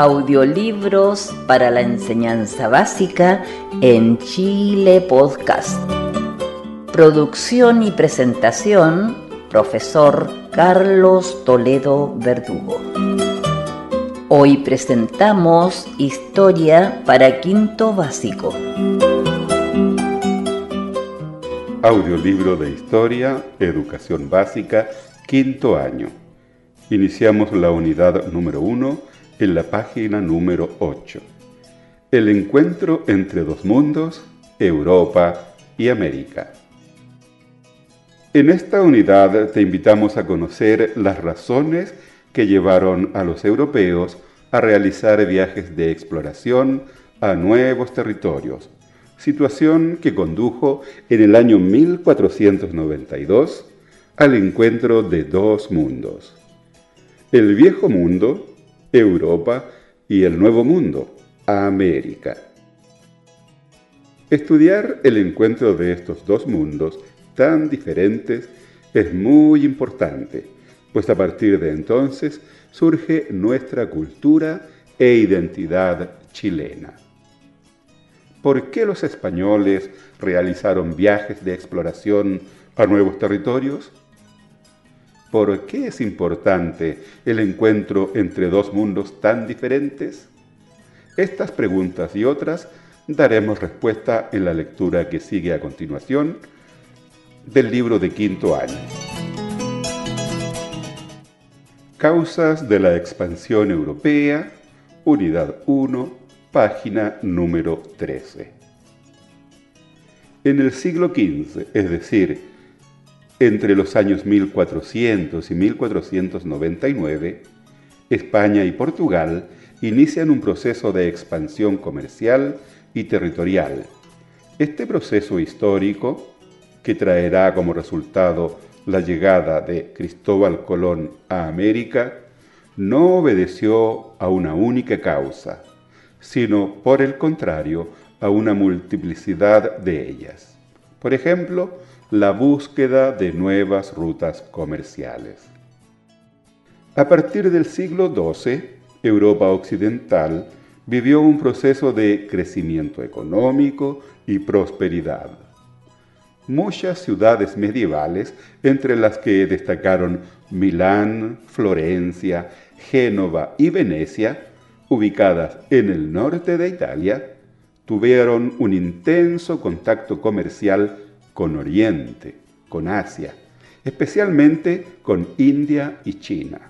Audiolibros para la enseñanza básica en Chile Podcast. Producción y presentación, profesor Carlos Toledo Verdugo. Hoy presentamos Historia para Quinto Básico. Audiolibro de Historia, Educación Básica, quinto año. Iniciamos la unidad número 1 en la página número 8. El encuentro entre dos mundos, Europa y América. En esta unidad te invitamos a conocer las razones que llevaron a los europeos a realizar viajes de exploración a nuevos territorios, situación que condujo en el año 1492 al encuentro de dos mundos. El viejo mundo Europa y el Nuevo Mundo, América. Estudiar el encuentro de estos dos mundos tan diferentes es muy importante, pues a partir de entonces surge nuestra cultura e identidad chilena. ¿Por qué los españoles realizaron viajes de exploración a nuevos territorios? ¿Por qué es importante el encuentro entre dos mundos tan diferentes? Estas preguntas y otras daremos respuesta en la lectura que sigue a continuación del libro de quinto año. Causas de la expansión europea, unidad 1, página número 13. En el siglo XV, es decir, entre los años 1400 y 1499, España y Portugal inician un proceso de expansión comercial y territorial. Este proceso histórico, que traerá como resultado la llegada de Cristóbal Colón a América, no obedeció a una única causa, sino por el contrario a una multiplicidad de ellas. Por ejemplo, la búsqueda de nuevas rutas comerciales. A partir del siglo XII, Europa Occidental vivió un proceso de crecimiento económico y prosperidad. Muchas ciudades medievales, entre las que destacaron Milán, Florencia, Génova y Venecia, ubicadas en el norte de Italia, tuvieron un intenso contacto comercial con Oriente, con Asia, especialmente con India y China.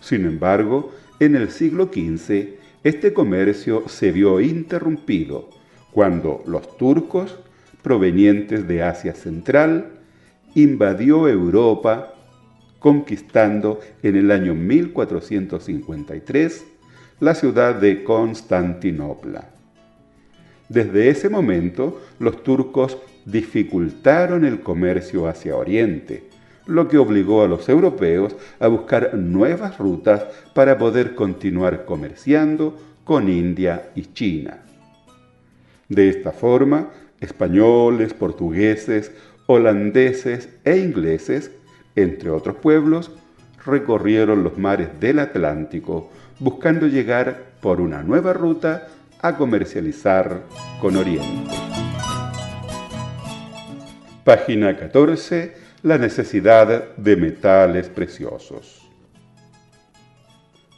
Sin embargo, en el siglo XV, este comercio se vio interrumpido cuando los turcos, provenientes de Asia Central, invadió Europa, conquistando en el año 1453 la ciudad de Constantinopla. Desde ese momento, los turcos dificultaron el comercio hacia Oriente, lo que obligó a los europeos a buscar nuevas rutas para poder continuar comerciando con India y China. De esta forma, españoles, portugueses, holandeses e ingleses, entre otros pueblos, recorrieron los mares del Atlántico buscando llegar por una nueva ruta a comercializar con Oriente. Página 14. La necesidad de metales preciosos.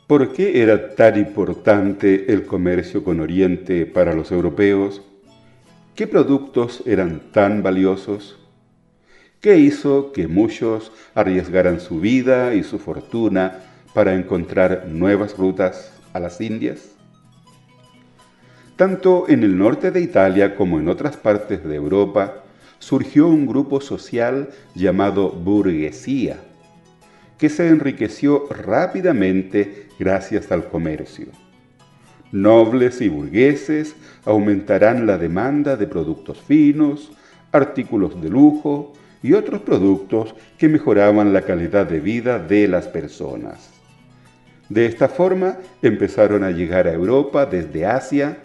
¿Por qué era tan importante el comercio con Oriente para los europeos? ¿Qué productos eran tan valiosos? ¿Qué hizo que muchos arriesgaran su vida y su fortuna para encontrar nuevas rutas a las Indias? Tanto en el norte de Italia como en otras partes de Europa, surgió un grupo social llamado burguesía, que se enriqueció rápidamente gracias al comercio. Nobles y burgueses aumentarán la demanda de productos finos, artículos de lujo y otros productos que mejoraban la calidad de vida de las personas. De esta forma empezaron a llegar a Europa desde Asia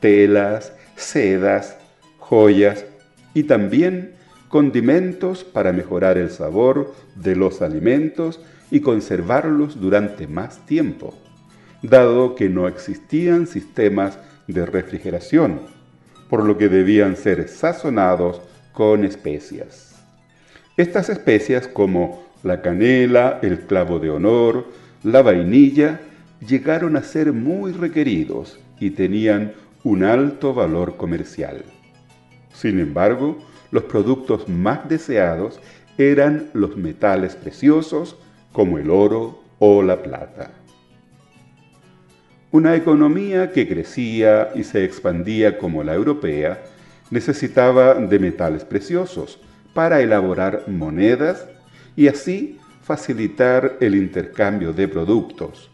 telas, sedas, joyas y también condimentos para mejorar el sabor de los alimentos y conservarlos durante más tiempo. dado que no existían sistemas de refrigeración, por lo que debían ser sazonados con especias. Estas especias como la canela, el clavo de honor, la vainilla, llegaron a ser muy requeridos y tenían un alto valor comercial. Sin embargo, los productos más deseados eran los metales preciosos como el oro o la plata. Una economía que crecía y se expandía como la europea necesitaba de metales preciosos para elaborar monedas y así facilitar el intercambio de productos,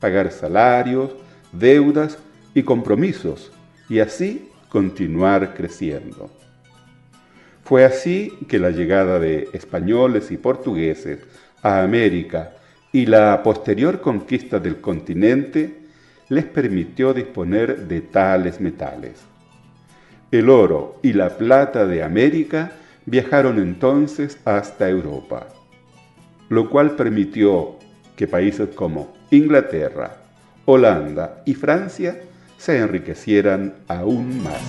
pagar salarios, deudas y compromisos y así continuar creciendo. Fue así que la llegada de españoles y portugueses a América y la posterior conquista del continente les permitió disponer de tales metales. El oro y la plata de América viajaron entonces hasta Europa, lo cual permitió que países como Inglaterra, Holanda y Francia se enriquecieran aún más.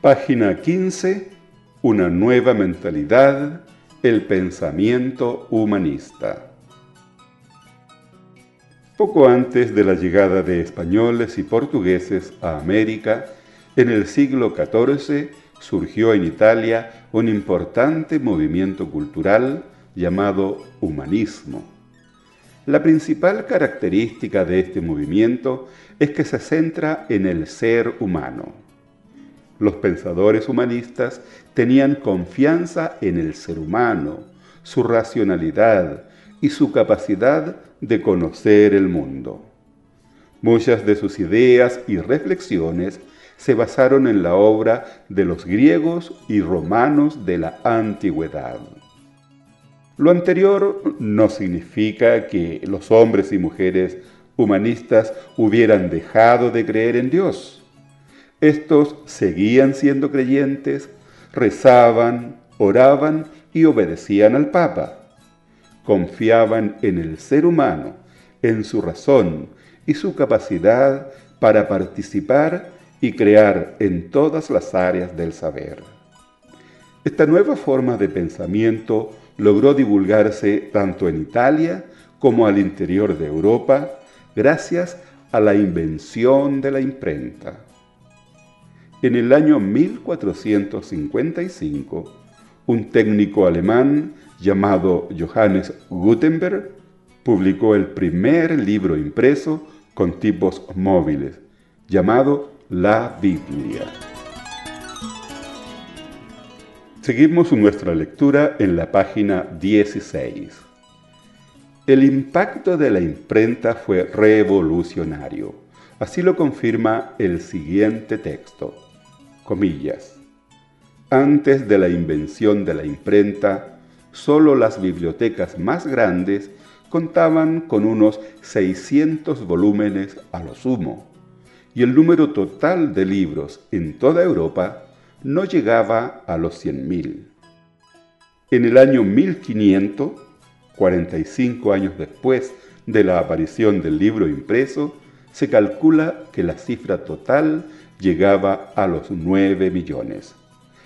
Página 15. Una nueva mentalidad, el pensamiento humanista. Poco antes de la llegada de españoles y portugueses a América, en el siglo XIV surgió en Italia un importante movimiento cultural llamado humanismo. La principal característica de este movimiento es que se centra en el ser humano. Los pensadores humanistas tenían confianza en el ser humano, su racionalidad y su capacidad de conocer el mundo. Muchas de sus ideas y reflexiones se basaron en la obra de los griegos y romanos de la antigüedad. Lo anterior no significa que los hombres y mujeres humanistas hubieran dejado de creer en Dios. Estos seguían siendo creyentes, rezaban, oraban y obedecían al Papa. Confiaban en el ser humano, en su razón y su capacidad para participar y crear en todas las áreas del saber. Esta nueva forma de pensamiento logró divulgarse tanto en Italia como al interior de Europa gracias a la invención de la imprenta. En el año 1455, un técnico alemán llamado Johannes Gutenberg publicó el primer libro impreso con tipos móviles, llamado La Biblia. Seguimos nuestra lectura en la página 16. El impacto de la imprenta fue revolucionario. Así lo confirma el siguiente texto. Comillas. Antes de la invención de la imprenta, solo las bibliotecas más grandes contaban con unos 600 volúmenes a lo sumo, y el número total de libros en toda Europa no llegaba a los 100.000. En el año 1500, 45 años después de la aparición del libro impreso, se calcula que la cifra total llegaba a los 9 millones.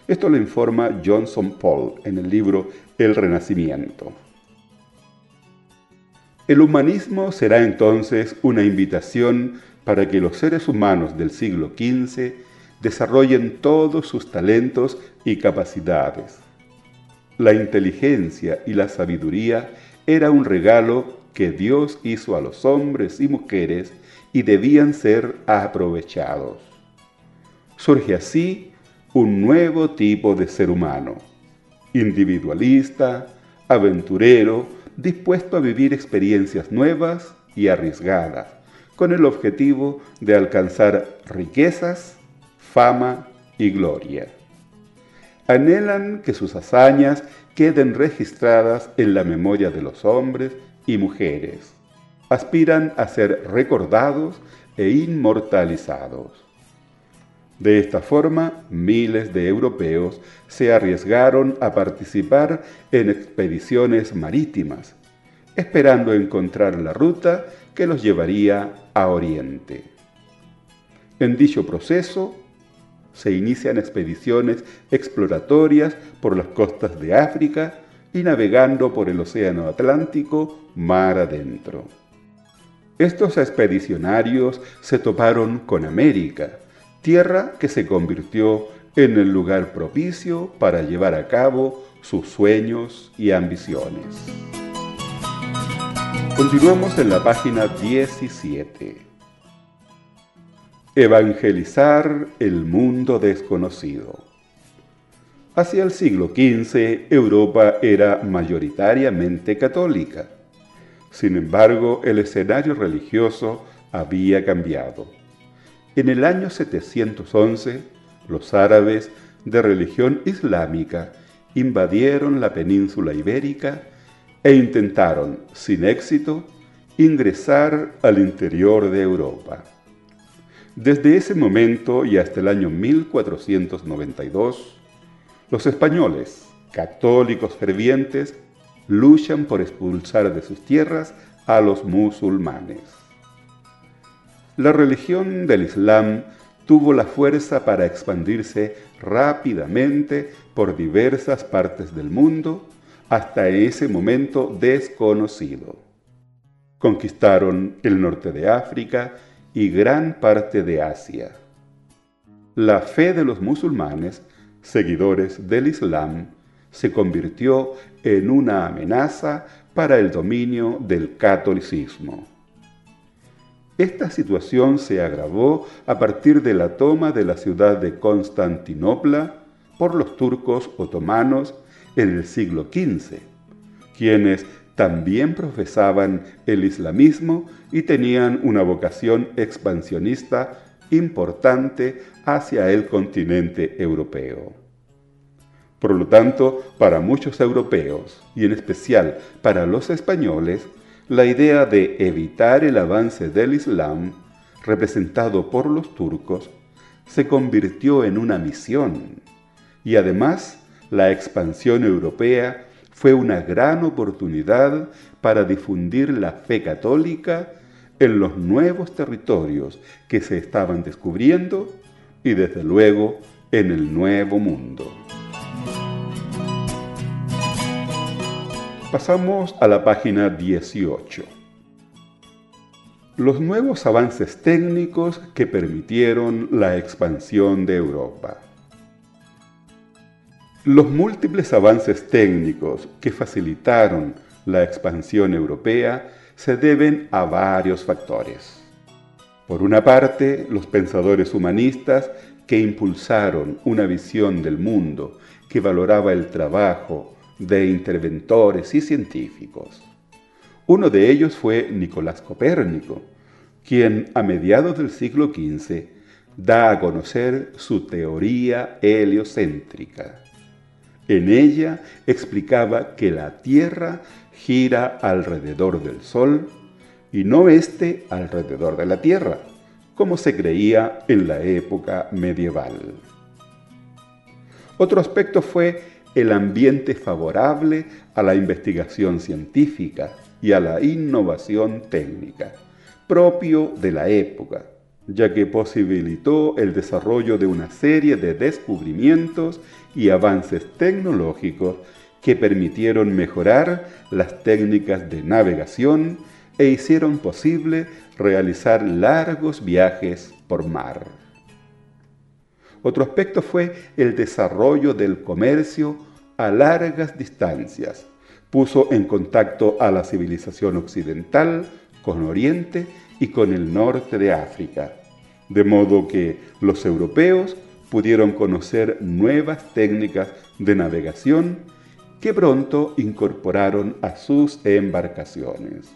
Esto lo informa Johnson Paul en el libro El Renacimiento. El humanismo será entonces una invitación para que los seres humanos del siglo XV desarrollen todos sus talentos y capacidades. La inteligencia y la sabiduría era un regalo que Dios hizo a los hombres y mujeres y debían ser aprovechados. Surge así un nuevo tipo de ser humano, individualista, aventurero, dispuesto a vivir experiencias nuevas y arriesgadas, con el objetivo de alcanzar riquezas fama y gloria. Anhelan que sus hazañas queden registradas en la memoria de los hombres y mujeres. Aspiran a ser recordados e inmortalizados. De esta forma, miles de europeos se arriesgaron a participar en expediciones marítimas esperando encontrar la ruta que los llevaría a Oriente. En dicho proceso se inician expediciones exploratorias por las costas de África y navegando por el Océano Atlántico mar adentro. Estos expedicionarios se toparon con América, tierra que se convirtió en el lugar propicio para llevar a cabo sus sueños y ambiciones. Continuamos en la página 17. Evangelizar el mundo desconocido. Hacia el siglo XV, Europa era mayoritariamente católica. Sin embargo, el escenario religioso había cambiado. En el año 711, los árabes de religión islámica invadieron la península ibérica e intentaron, sin éxito, ingresar al interior de Europa. Desde ese momento y hasta el año 1492, los españoles, católicos fervientes, luchan por expulsar de sus tierras a los musulmanes. La religión del Islam tuvo la fuerza para expandirse rápidamente por diversas partes del mundo hasta ese momento desconocido. Conquistaron el norte de África y gran parte de Asia. La fe de los musulmanes, seguidores del Islam, se convirtió en una amenaza para el dominio del catolicismo. Esta situación se agravó a partir de la toma de la ciudad de Constantinopla por los turcos otomanos en el siglo XV, quienes también profesaban el islamismo y tenían una vocación expansionista importante hacia el continente europeo. Por lo tanto, para muchos europeos, y en especial para los españoles, la idea de evitar el avance del Islam, representado por los turcos, se convirtió en una misión y además la expansión europea fue una gran oportunidad para difundir la fe católica en los nuevos territorios que se estaban descubriendo y desde luego en el nuevo mundo. Pasamos a la página 18. Los nuevos avances técnicos que permitieron la expansión de Europa. Los múltiples avances técnicos que facilitaron la expansión europea se deben a varios factores. Por una parte, los pensadores humanistas que impulsaron una visión del mundo que valoraba el trabajo, de interventores y científicos. Uno de ellos fue Nicolás Copérnico, quien a mediados del siglo XV da a conocer su teoría heliocéntrica. En ella explicaba que la Tierra gira alrededor del Sol y no éste alrededor de la Tierra, como se creía en la época medieval. Otro aspecto fue el ambiente favorable a la investigación científica y a la innovación técnica, propio de la época, ya que posibilitó el desarrollo de una serie de descubrimientos y avances tecnológicos que permitieron mejorar las técnicas de navegación e hicieron posible realizar largos viajes por mar. Otro aspecto fue el desarrollo del comercio a largas distancias. Puso en contacto a la civilización occidental con Oriente y con el norte de África, de modo que los europeos pudieron conocer nuevas técnicas de navegación que pronto incorporaron a sus embarcaciones.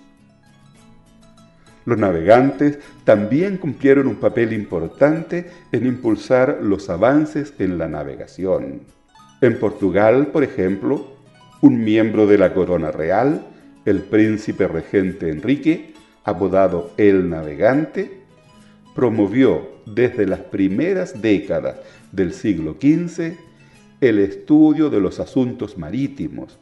Los navegantes también cumplieron un papel importante en impulsar los avances en la navegación. En Portugal, por ejemplo, un miembro de la corona real, el príncipe regente Enrique, apodado el Navegante, promovió desde las primeras décadas del siglo XV el estudio de los asuntos marítimos,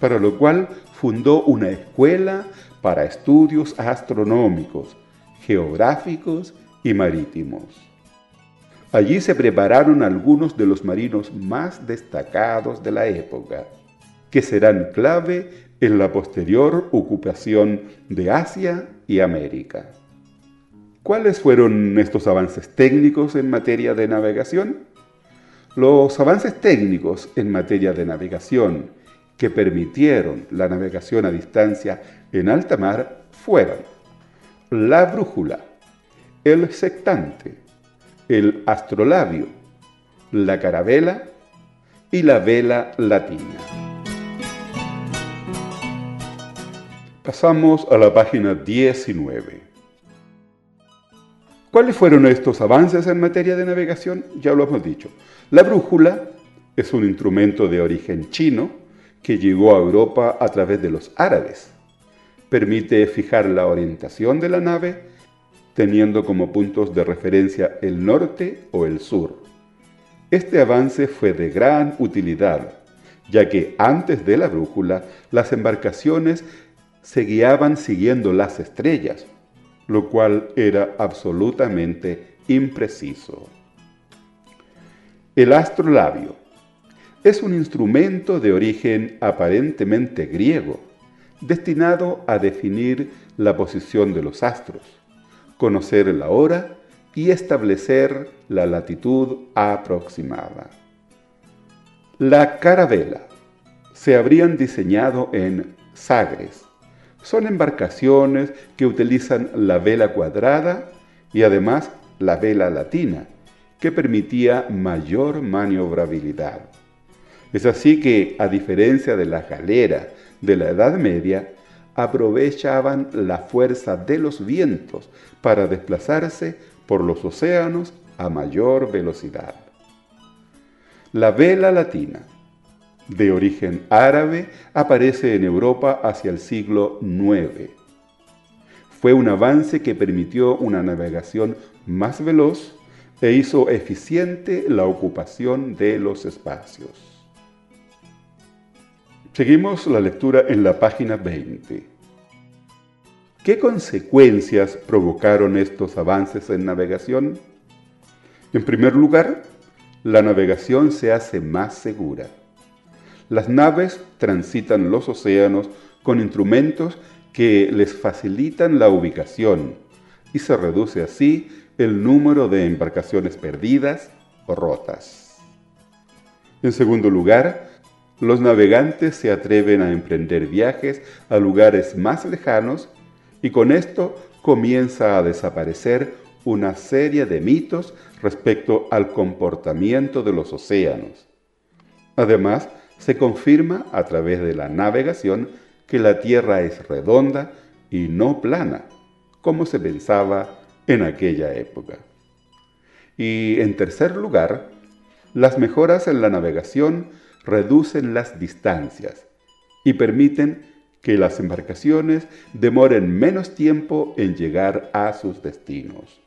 para lo cual fundó una escuela para estudios astronómicos, geográficos y marítimos. Allí se prepararon algunos de los marinos más destacados de la época, que serán clave en la posterior ocupación de Asia y América. ¿Cuáles fueron estos avances técnicos en materia de navegación? Los avances técnicos en materia de navegación que permitieron la navegación a distancia en alta mar fueron la brújula, el sectante, el astrolabio, la carabela y la vela latina. Pasamos a la página 19. ¿Cuáles fueron estos avances en materia de navegación? Ya lo hemos dicho. La brújula es un instrumento de origen chino que llegó a Europa a través de los árabes. Permite fijar la orientación de la nave teniendo como puntos de referencia el norte o el sur. Este avance fue de gran utilidad, ya que antes de la brújula las embarcaciones se guiaban siguiendo las estrellas, lo cual era absolutamente impreciso. El astrolabio es un instrumento de origen aparentemente griego, destinado a definir la posición de los astros, conocer la hora y establecer la latitud aproximada. La carabela se habrían diseñado en Sagres, son embarcaciones que utilizan la vela cuadrada y además la vela latina, que permitía mayor maniobrabilidad. Es así que, a diferencia de la galera de la Edad Media, aprovechaban la fuerza de los vientos para desplazarse por los océanos a mayor velocidad. La vela latina de origen árabe, aparece en Europa hacia el siglo IX. Fue un avance que permitió una navegación más veloz e hizo eficiente la ocupación de los espacios. Seguimos la lectura en la página 20. ¿Qué consecuencias provocaron estos avances en navegación? En primer lugar, la navegación se hace más segura. Las naves transitan los océanos con instrumentos que les facilitan la ubicación y se reduce así el número de embarcaciones perdidas o rotas. En segundo lugar, los navegantes se atreven a emprender viajes a lugares más lejanos y con esto comienza a desaparecer una serie de mitos respecto al comportamiento de los océanos. Además, se confirma a través de la navegación que la Tierra es redonda y no plana, como se pensaba en aquella época. Y en tercer lugar, las mejoras en la navegación reducen las distancias y permiten que las embarcaciones demoren menos tiempo en llegar a sus destinos.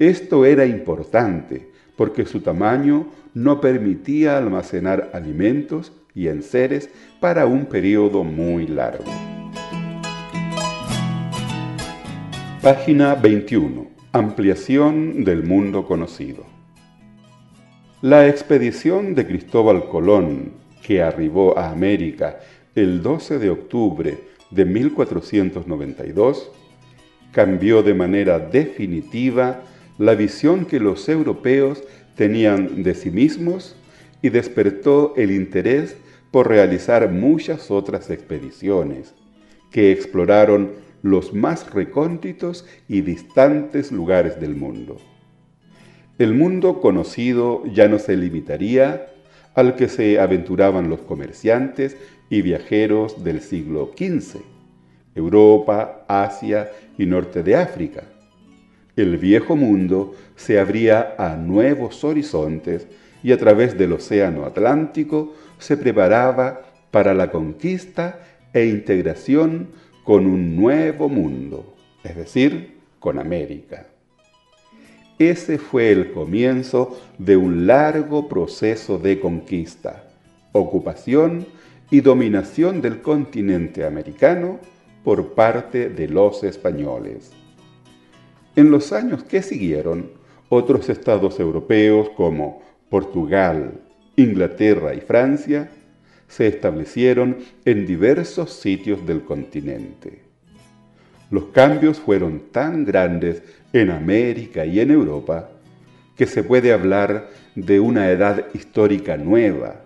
Esto era importante porque su tamaño no permitía almacenar alimentos y enseres para un periodo muy largo. Página 21. Ampliación del mundo conocido. La expedición de Cristóbal Colón, que arribó a América el 12 de octubre de 1492, cambió de manera definitiva la visión que los europeos tenían de sí mismos y despertó el interés por realizar muchas otras expediciones que exploraron los más recónditos y distantes lugares del mundo. El mundo conocido ya no se limitaría al que se aventuraban los comerciantes y viajeros del siglo XV, Europa, Asia y norte de África. El viejo mundo se abría a nuevos horizontes y a través del Océano Atlántico se preparaba para la conquista e integración con un nuevo mundo, es decir, con América. Ese fue el comienzo de un largo proceso de conquista, ocupación y dominación del continente americano por parte de los españoles. En los años que siguieron, otros estados europeos como Portugal, Inglaterra y Francia se establecieron en diversos sitios del continente. Los cambios fueron tan grandes en América y en Europa que se puede hablar de una edad histórica nueva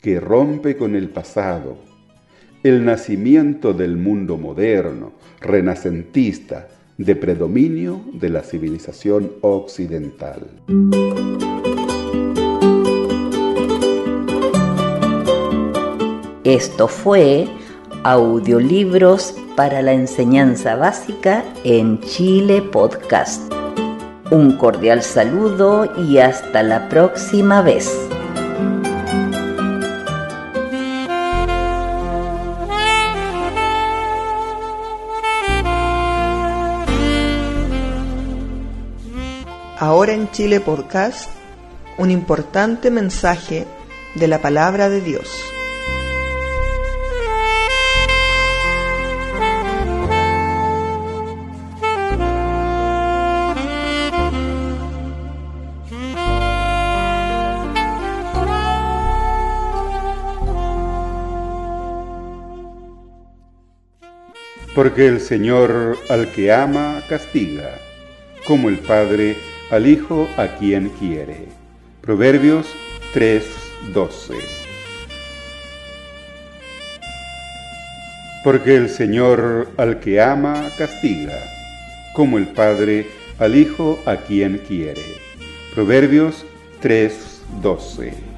que rompe con el pasado, el nacimiento del mundo moderno, renacentista, de predominio de la civilización occidental. Esto fue Audiolibros para la Enseñanza Básica en Chile Podcast. Un cordial saludo y hasta la próxima vez. Ahora en Chile Podcast, un importante mensaje de la palabra de Dios. Porque el Señor al que ama castiga, como el Padre al Hijo a quien quiere. Proverbios 3:12. Porque el Señor al que ama castiga, como el Padre al Hijo a quien quiere. Proverbios 3:12.